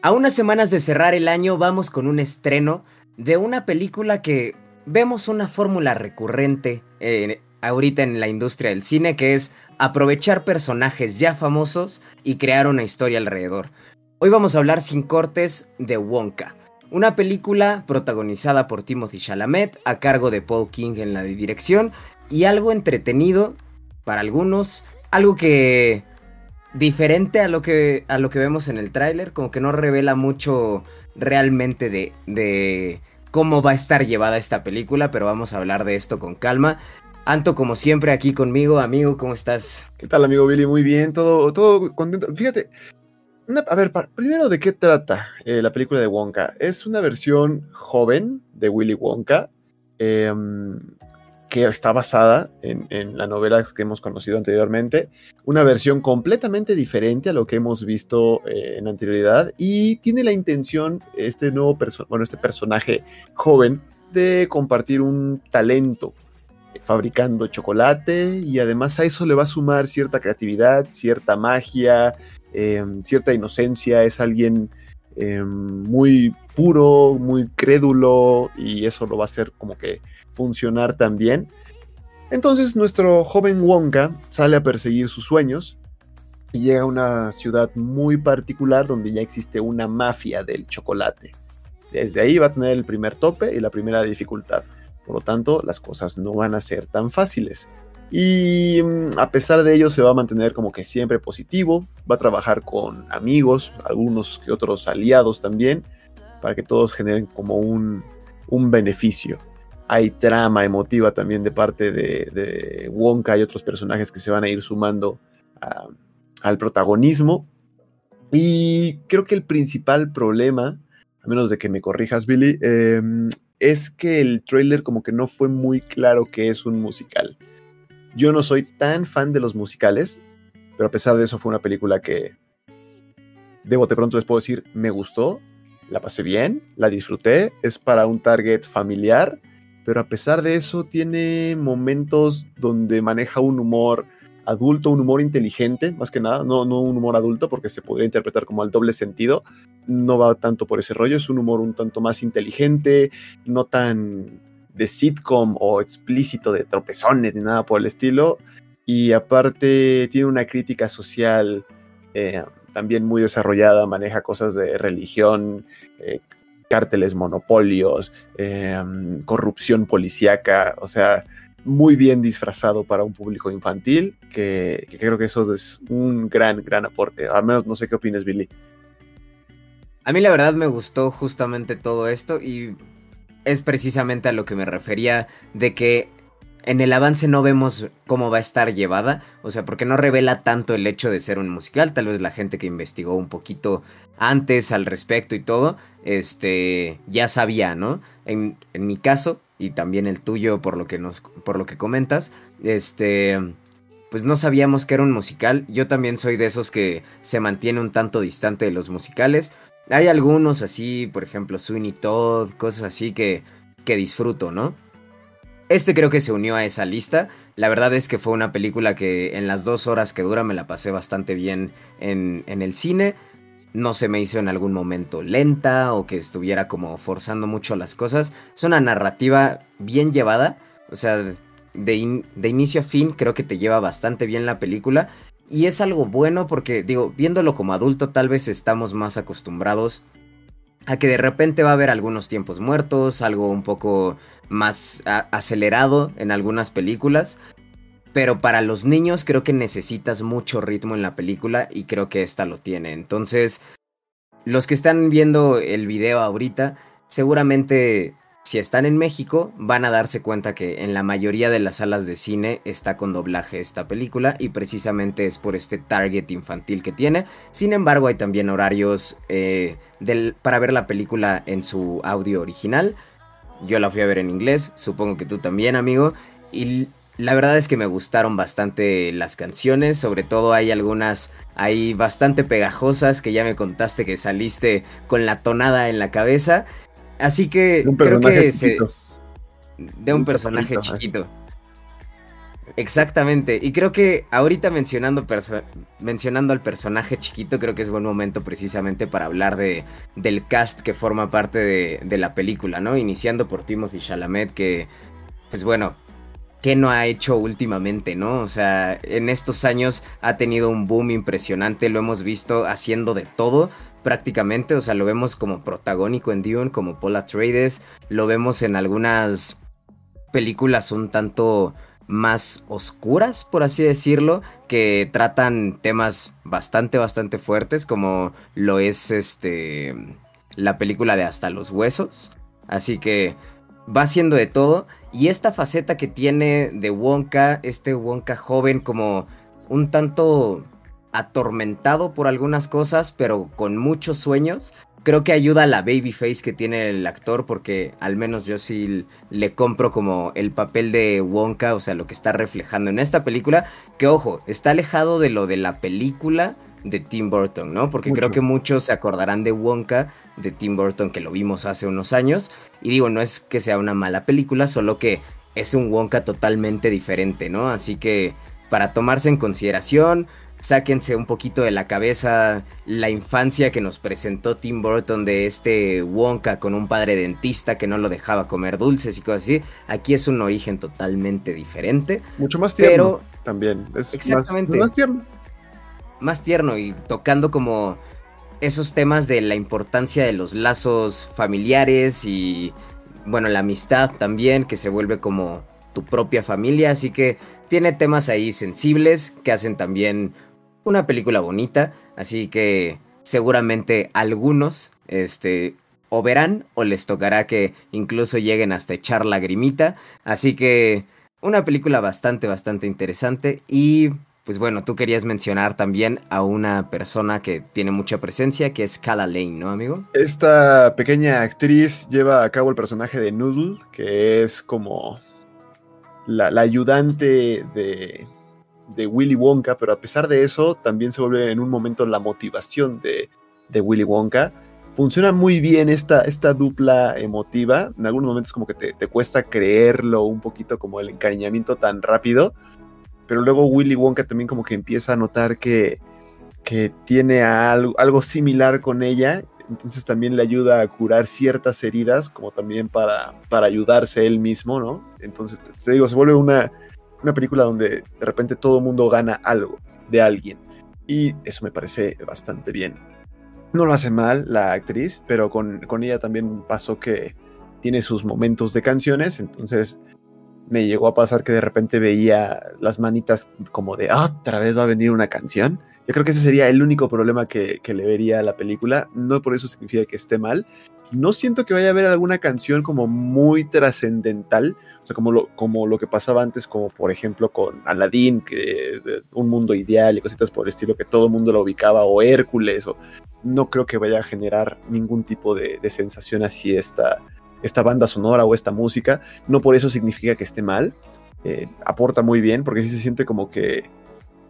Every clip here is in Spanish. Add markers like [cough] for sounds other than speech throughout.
A unas semanas de cerrar el año vamos con un estreno de una película que vemos una fórmula recurrente eh, ahorita en la industria del cine que es aprovechar personajes ya famosos y crear una historia alrededor. Hoy vamos a hablar sin cortes de Wonka, una película protagonizada por Timothy Chalamet a cargo de Paul King en la dirección y algo entretenido para algunos, algo que diferente a lo que, a lo que vemos en el tráiler, como que no revela mucho realmente de, de cómo va a estar llevada esta película, pero vamos a hablar de esto con calma. Anto, como siempre, aquí conmigo, amigo, ¿cómo estás? ¿Qué tal, amigo Billy? Muy bien, todo, todo contento. Fíjate, a ver, primero, ¿de qué trata eh, la película de Wonka? Es una versión joven de Willy Wonka. Eh, que está basada en, la novela que hemos conocido anteriormente, una versión completamente diferente a lo que hemos visto eh, en anterioridad. Y tiene la intención, este nuevo bueno, este personaje joven, de compartir un talento eh, fabricando chocolate. Y además a eso le va a sumar cierta creatividad, cierta magia, eh, cierta inocencia, es alguien muy puro, muy crédulo y eso lo va a hacer como que funcionar también. Entonces nuestro joven Wonka sale a perseguir sus sueños y llega a una ciudad muy particular donde ya existe una mafia del chocolate. Desde ahí va a tener el primer tope y la primera dificultad. Por lo tanto, las cosas no van a ser tan fáciles. Y mm, a pesar de ello se va a mantener como que siempre positivo, va a trabajar con amigos, algunos que otros aliados también, para que todos generen como un, un beneficio hay trama emotiva también de parte de, Wonka y otros personajes que se van a ir sumando al protagonismo. Y creo que el principal problema, a menos de que me corrijas, Billy, em, es que el trailer como que no fue muy claro que es un musical. Yo no soy tan fan de los musicales, pero a pesar de eso fue una película que, de bote pronto les puedo decir, me gustó, la pasé bien, la disfruté, es para un target familiar pero a pesar de eso tiene momentos donde maneja un humor adulto, un humor inteligente, más que nada, no, no un humor adulto porque se podría interpretar como al doble sentido, no va tanto por ese rollo, es un humor un tanto más inteligente, no tan de sitcom o explícito de tropezones ni nada por el estilo, y aparte tiene una crítica social eh, también muy desarrollada, maneja cosas de religión, eh, cárteles, monopolios, em, corrupción policíaca, o sea, muy bien disfrazado para un público infantil, que, creo que eso es un gran, gran aporte. Al menos no sé qué opinas, Billy. A mí la verdad me gustó justamente todo esto y es precisamente a lo que me refería de que en el avance no vemos cómo va a estar llevada, o sea, porque no revela tanto el hecho de ser un musical, tal vez la gente que investigó un poquito antes al respecto y todo, este, ya sabía, ¿no? En, en mi caso, y también el tuyo por lo que nos, por lo que comentas, este, pues no sabíamos que era un musical, yo también soy de esos que se mantiene un tanto distante de los musicales, hay algunos así, por ejemplo, Sweeney Todd, cosas así que, que disfruto, ¿no? Este creo que se unió a esa lista. La verdad es que fue una película que en las dos horas que dura me la pasé bastante bien en, el cine. No se me hizo en algún momento lenta o que estuviera como forzando mucho las cosas. Es una narrativa bien llevada. O sea, de, de inicio a fin creo que te lleva bastante bien la película. Y es algo bueno porque, digo, viéndolo como adulto tal vez estamos más acostumbrados a que de repente va a haber algunos tiempos muertos, algo un poco más acelerado en algunas películas. Pero para los niños creo que necesitas mucho ritmo en la película y creo que esta lo tiene. Entonces, los que están viendo el video ahorita, seguramente si están en México van a darse cuenta que en la mayoría de las salas de cine está con doblaje esta película y precisamente es por este target infantil que tiene. Sin embargo, hay también horarios eh, para ver la película en su audio original. Yo la fui a ver en inglés, supongo que tú también, amigo. Y la verdad es que me gustaron bastante las canciones, sobre todo hay algunas ahí bastante pegajosas que ya me contaste que saliste con la tonada en la cabeza. Así que creo que se... de un, personaje chiquito. Exactamente, y creo que ahorita mencionando, mencionando al personaje chiquito, creo que es buen momento precisamente para hablar de, del cast que forma parte de, de la película, ¿no? Iniciando por Timothy Chalamet, que, pues bueno, ¿qué no ha hecho últimamente, no? O sea, en estos años ha tenido un boom impresionante, lo hemos visto haciendo de todo prácticamente, o sea, lo vemos como protagónico en Dune, como Paul Atreides, lo vemos en algunas películas un tanto más oscuras, por así decirlo, que tratan temas bastante, bastante fuertes, como lo es este la película de Hasta los Huesos. Así que va haciendo de todo. Y esta faceta que tiene de Wonka, este Wonka joven como un tanto atormentado por algunas cosas, pero con muchos sueños, creo que ayuda a la baby face que tiene el actor porque al menos yo sí le compro como el papel de Wonka, o sea, lo que está reflejando en esta película, que ojo, está alejado de lo de la película de Tim Burton, ¿no? Porque creo que muchos se acordarán de Wonka de Tim Burton que lo vimos hace unos años y digo, no es que sea una mala película, solo que es un Wonka totalmente diferente, ¿no? Así que para tomarse en consideración, sáquense un poquito de la cabeza la infancia que nos presentó Tim Burton de este Wonka con un padre dentista que no lo dejaba comer dulces y cosas así. Aquí es un origen totalmente diferente. Mucho más tierno pero, también. Es exactamente. Más, tierno. Más tierno y tocando como esos temas de la importancia de los lazos familiares y bueno, la amistad también que se vuelve como tu propia familia, así que tiene temas ahí sensibles que hacen también una película bonita, así que seguramente algunos este, o verán o les tocará que incluso lleguen hasta echar lagrimita, así que una película bastante, bastante interesante y pues bueno, tú querías mencionar también a una persona que tiene mucha presencia, que es Cala Lane, ¿no, amigo? Esta pequeña actriz lleva a cabo el personaje de Noodle, que es como la ayudante de, de Willy Wonka, pero a pesar de eso, también se vuelve en un momento la motivación de, Willy Wonka. Funciona muy bien esta, esta dupla emotiva. En algunos momentos como que te, cuesta creerlo un poquito como el encariñamiento tan rápido. Pero luego Willy Wonka también como que empieza a notar que, que tiene algo, algo similar con ella. Entonces también le ayuda a curar ciertas heridas, como también para, para ayudarse él mismo, ¿no? Entonces, te digo, se vuelve una, una película donde de repente todo el mundo gana algo de alguien. Y eso me parece bastante bien. No lo hace mal la actriz, pero con, ella también pasó que tiene sus momentos de canciones, entonces me llegó a pasar que de repente veía las manitas como de otra vez va a venir una canción. Yo creo que ese sería el único problema que, que, le vería a la película. No por eso significa que esté mal, no siento que vaya a haber alguna canción como muy trascendental, o sea, como lo, como lo que pasaba antes, como por ejemplo con Aladdin, que un mundo ideal y cositas por el estilo que todo el mundo lo ubicaba, o Hércules, o no creo que vaya a generar ningún tipo de, sensación así esta, esta banda sonora o esta música. No por eso significa que esté mal. Eh, aporta muy bien, porque sí se siente como que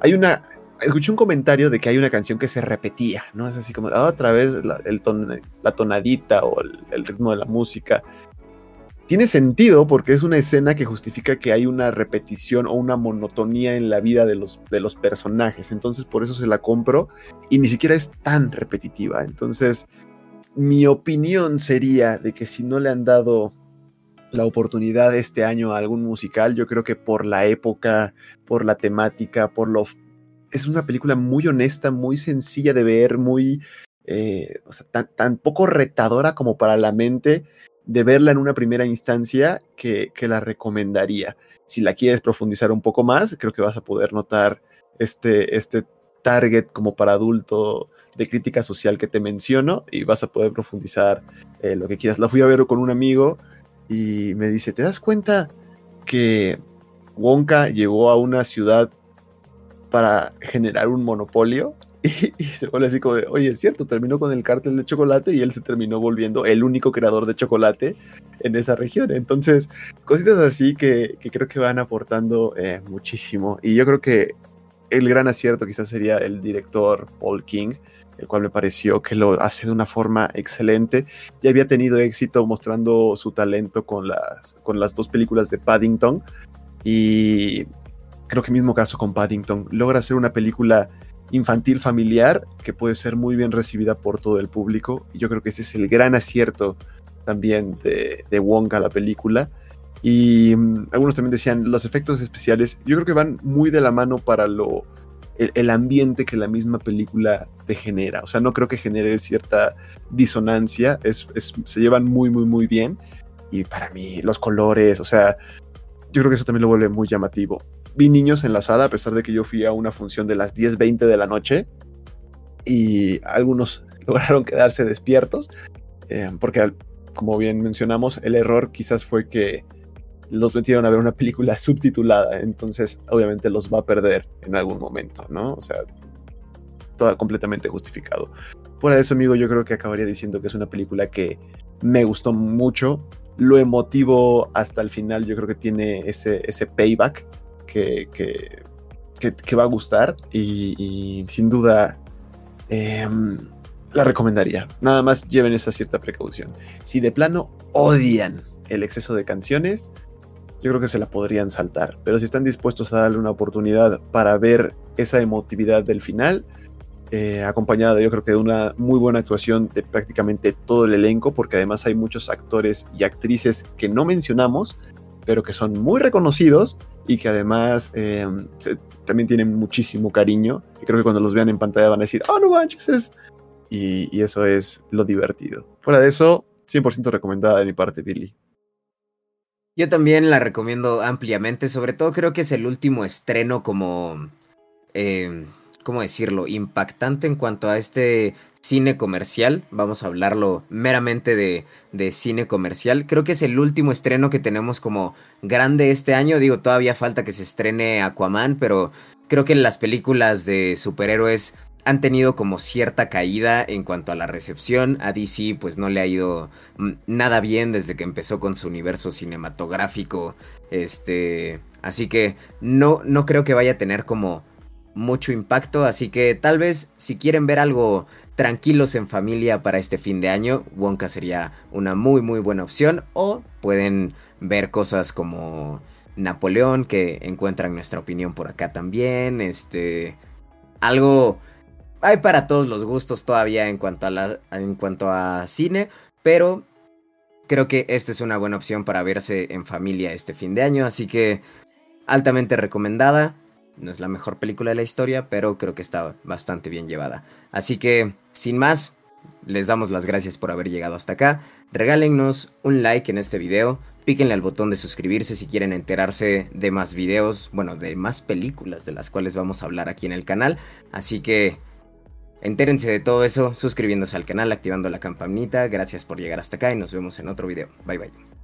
hay una escuché un comentario de que hay una canción que se repetía, ¿no? Es así como otra vez la, el la tonadita o el, ritmo de la música. Tiene sentido porque es una escena que justifica que hay una repetición o una monotonía en la vida de los, de los personajes. Entonces por eso se la compro y ni siquiera es tan repetitiva. Entonces mi opinión sería de que si no le han dado la oportunidad este año a algún musical, yo creo que por la época, por la temática, por lo es una película muy honesta, muy sencilla de ver, muy, eh, sea, tan, poco retadora como para la mente de verla en una primera instancia que, la recomendaría. Si la quieres profundizar un poco más, creo que vas a poder notar este, este target como para adulto de crítica social que te menciono y vas a poder profundizar eh, lo que quieras. La fui a ver con un amigo y me dice, ¿te das cuenta que Wonka llegó a una ciudad para generar un monopolio. [laughs] Y, se vuelve así como de, oye, es cierto, terminó con el cártel de chocolate y él se terminó volviendo el único creador de chocolate en esa región. Entonces, cositas así que, creo que van aportando eh, muchísimo. Y yo creo que el gran acierto quizás sería el director Paul King, el cual me pareció que lo hace de una forma excelente. Ya había tenido éxito mostrando su talento con las, con las dos películas de Paddington. Y creo que mismo caso con Paddington, logra hacer una película infantil familiar que puede ser muy bien recibida por todo el público. Y yo creo que ese es el gran acierto también de, de Wonka, la película. Y mm, algunos también decían, los efectos especiales, yo creo que van muy de la mano para lo, el, ambiente que la misma película te genera. O sea, no creo que genere cierta disonancia, es, se llevan muy, muy, muy bien. Y para mí, los colores, o sea, yo creo que eso también lo vuelve muy llamativo. Vi niños en la sala, a pesar de que yo fui a una función de las 10.20 de la noche, y algunos [laughs] lograron quedarse despiertos, eh, porque como bien mencionamos, el error quizás fue que los metieron a ver una película [laughs] subtitulada, entonces obviamente los va a perder en algún momento, ¿no? O sea, todo completamente justificado. Fuera de eso, amigo, yo creo que acabaría diciendo que es una película que me gustó mucho. Lo emotivo hasta el final, yo creo que tiene ese, ese payback que, que, va a gustar y, sin duda em, la recomendaría. Nada más lleven esa cierta precaución. Si de plano odian el exceso de canciones, yo creo que se la podrían saltar. Pero si están dispuestos a darle una oportunidad para ver esa emotividad del final, eh, acompañada yo creo que de una muy buena actuación de prácticamente todo el elenco, porque además hay muchos actores y actrices que no mencionamos, pero que son muy reconocidos y que además eh, también tienen muchísimo cariño. Y creo que cuando los vean en pantalla van a decir, oh, no manches, es... Y, y eso es lo divertido. Fuera de eso, 100% recomendada de mi parte, Billy. Yo también la recomiendo ampliamente, sobre todo creo que es el último estreno como, eh, ¿cómo decirlo?, impactante en cuanto a este cine comercial, vamos a hablarlo meramente de, de, cine comercial, creo que es el último estreno que tenemos como grande este año, digo, todavía falta que se estrene Aquaman, pero creo que las películas de superhéroes han tenido como cierta caída en cuanto a la recepción. A DC pues no le ha ido mm, nada bien desde que empezó con su universo cinematográfico. Este, así que no no creo que vaya a tener como mucho impacto, así que tal vez si quieren ver algo tranquilos en familia para este fin de año, Wonka sería una muy muy buena opción o pueden ver cosas como Napoleón que encuentran nuestra opinión por acá también, este algo hay para todos los gustos todavía en cuanto a, en cuanto a cine, pero creo que esta es una buena opción para verse en familia este fin de año, así que altamente recomendada. No es la mejor película de la historia, pero creo que está bastante bien llevada. Así que, sin más, les damos las gracias por haber llegado hasta acá. Regálennos un like en este video. Píquenle al botón de suscribirse si quieren enterarse de más videos, bueno, de más películas de las cuales vamos a hablar aquí en el canal. Así que Entérense de todo eso suscribiéndose al canal, activando la campanita. Gracias por llegar hasta acá y nos vemos en otro video. Bye bye.